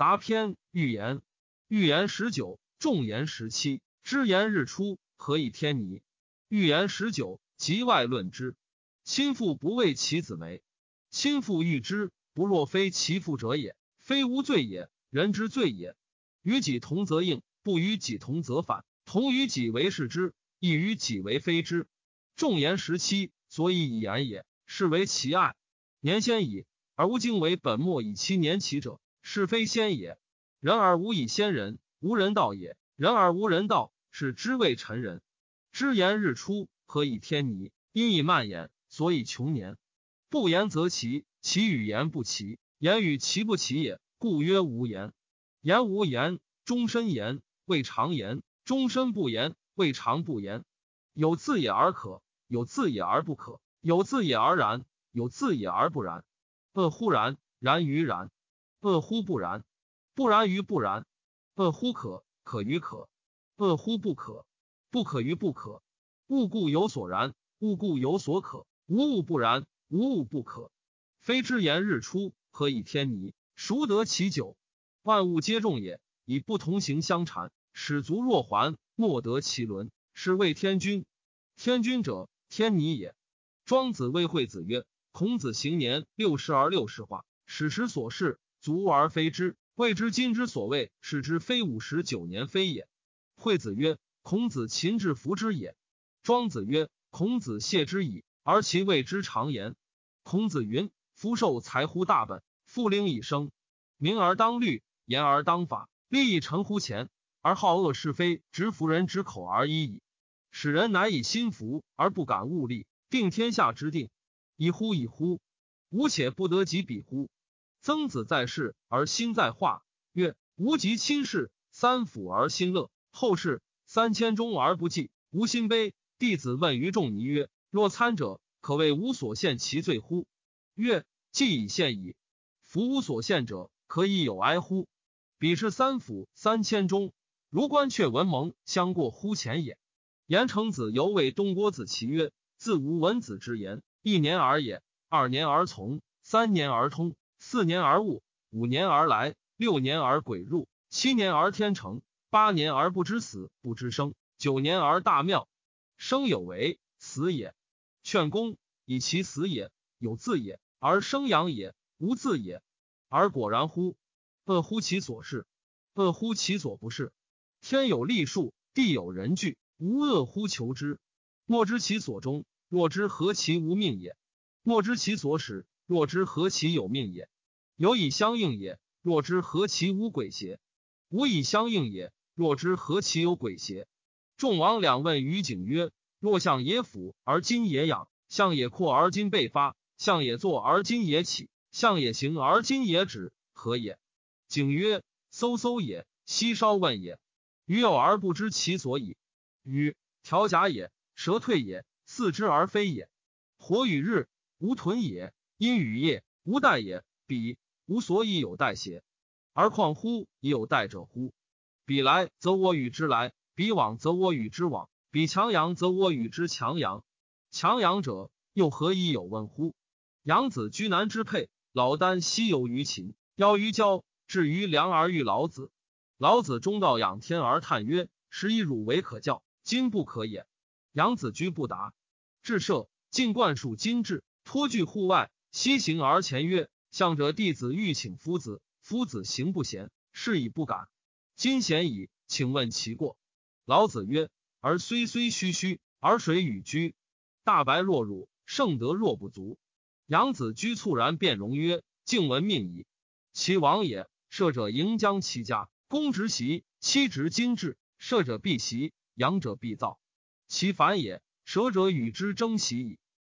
杂篇预言，预言十九，众言十七。知言日出，何以天尼？预言十九，即外论之。亲父不为其子为，亲父欲之，不若非其父者也。非无罪也，人之罪也。与己同则应，不与己同则反。同与己为是之，异与己为非之。众言十七，所以以言也，是为其爱。年先矣，而无经为本末以其年起者。是非先也，人而无以先人，无人道也。人而无人道，是知谓臣人。知言日出，何以天尼？因以慢言，所以穷年。不言则齐，其语言不齐，言语其不齐也，故曰无言。言无言，终身言；未尝言，终身不言；未尝不言。有自也而可，有自也而不可；有自也而然，有自也而不然。恶乎然，然于然。恶乎不然，不然于不然；恶乎可，可于可；恶乎不可，不可于不可。物故有所然，物故有所可。无物不然，无物不可。非之言日出，何以天尼？孰得其久？万物皆众也，以不同形相缠，使足若环，莫得其伦。是谓天君。天君者，天尼也。庄子谓惠子曰：“孔子行年六十而六十化，史时所事。”足而非之，谓之今之所谓，是之非五十九年非也。惠子曰：“孔子勤志弗之也。”庄子曰：“孔子谢之矣，而其谓之常言。”孔子云：“夫受财乎大本，复灵以生。名而当律，言而当法，利益成乎前，而好恶是非，执服人之口而已矣。使人难以心服而不敢物力，定天下之定。以乎以乎？吾且不得及彼乎？”曾子在世而心在化，曰：“无极亲事，三辅而心乐。后世三千钟而不济，无心悲。”弟子问于仲尼曰：“若参者，可谓无所献其罪乎？”曰：“既已献矣。夫无所献者，可以有哀乎？彼是三辅三千钟，如关阙文盟相过乎前也。”言成子犹谓东郭子其曰：“自无文子之言，一年而也，二年而从，三年而通。”四年而物，五年而来，六年而鬼入，七年而天成，八年而不知死不知生，九年而大妙。生有为，死也。劝公以其死也，有自也，而生养也，无自也，而果然乎？恶乎其所是？恶乎其所不是？天有历数，地有人聚，无恶乎求之？莫知其所终，若知何其无命也？莫知其所始。若知何其有命也？有以相应也。若知何其无鬼邪？无以相应也。若知何其有鬼邪？众王两问于景曰：若相也辅而今也养，相也阔而今被发，相也坐而今也起，相也行而今也止，何也？景曰：嗖嗖也。西稍问也。余有而不知其所以。与条甲也，蛇退也，四之而非也。火与日，无屯也。因与业无待也，彼无所以有待邪？而况乎以有待者乎？彼来则我与之来，彼往则我与之往，彼强阳则我与之强阳。强阳者，又何以有问乎？养子居南之配，老聃西游于秦，邀于郊，至于梁而遇老子。老子中道仰天而叹曰：“时以汝为可教，今不可也。”养子居不答。至舍，尽灌输金质，托具户外。西行而前曰：“向者弟子欲请夫子，夫子行不贤，是以不敢。今贤矣，请问其过。”老子曰：“而虽虽虚虚，而水与居？大白若辱，圣德若不足。”杨子居猝然变容曰：“敬闻命矣。其王也，射者迎将其家，公执袭，妻执金质，射者必袭，养者必造。其反也，舍者与之争袭矣。”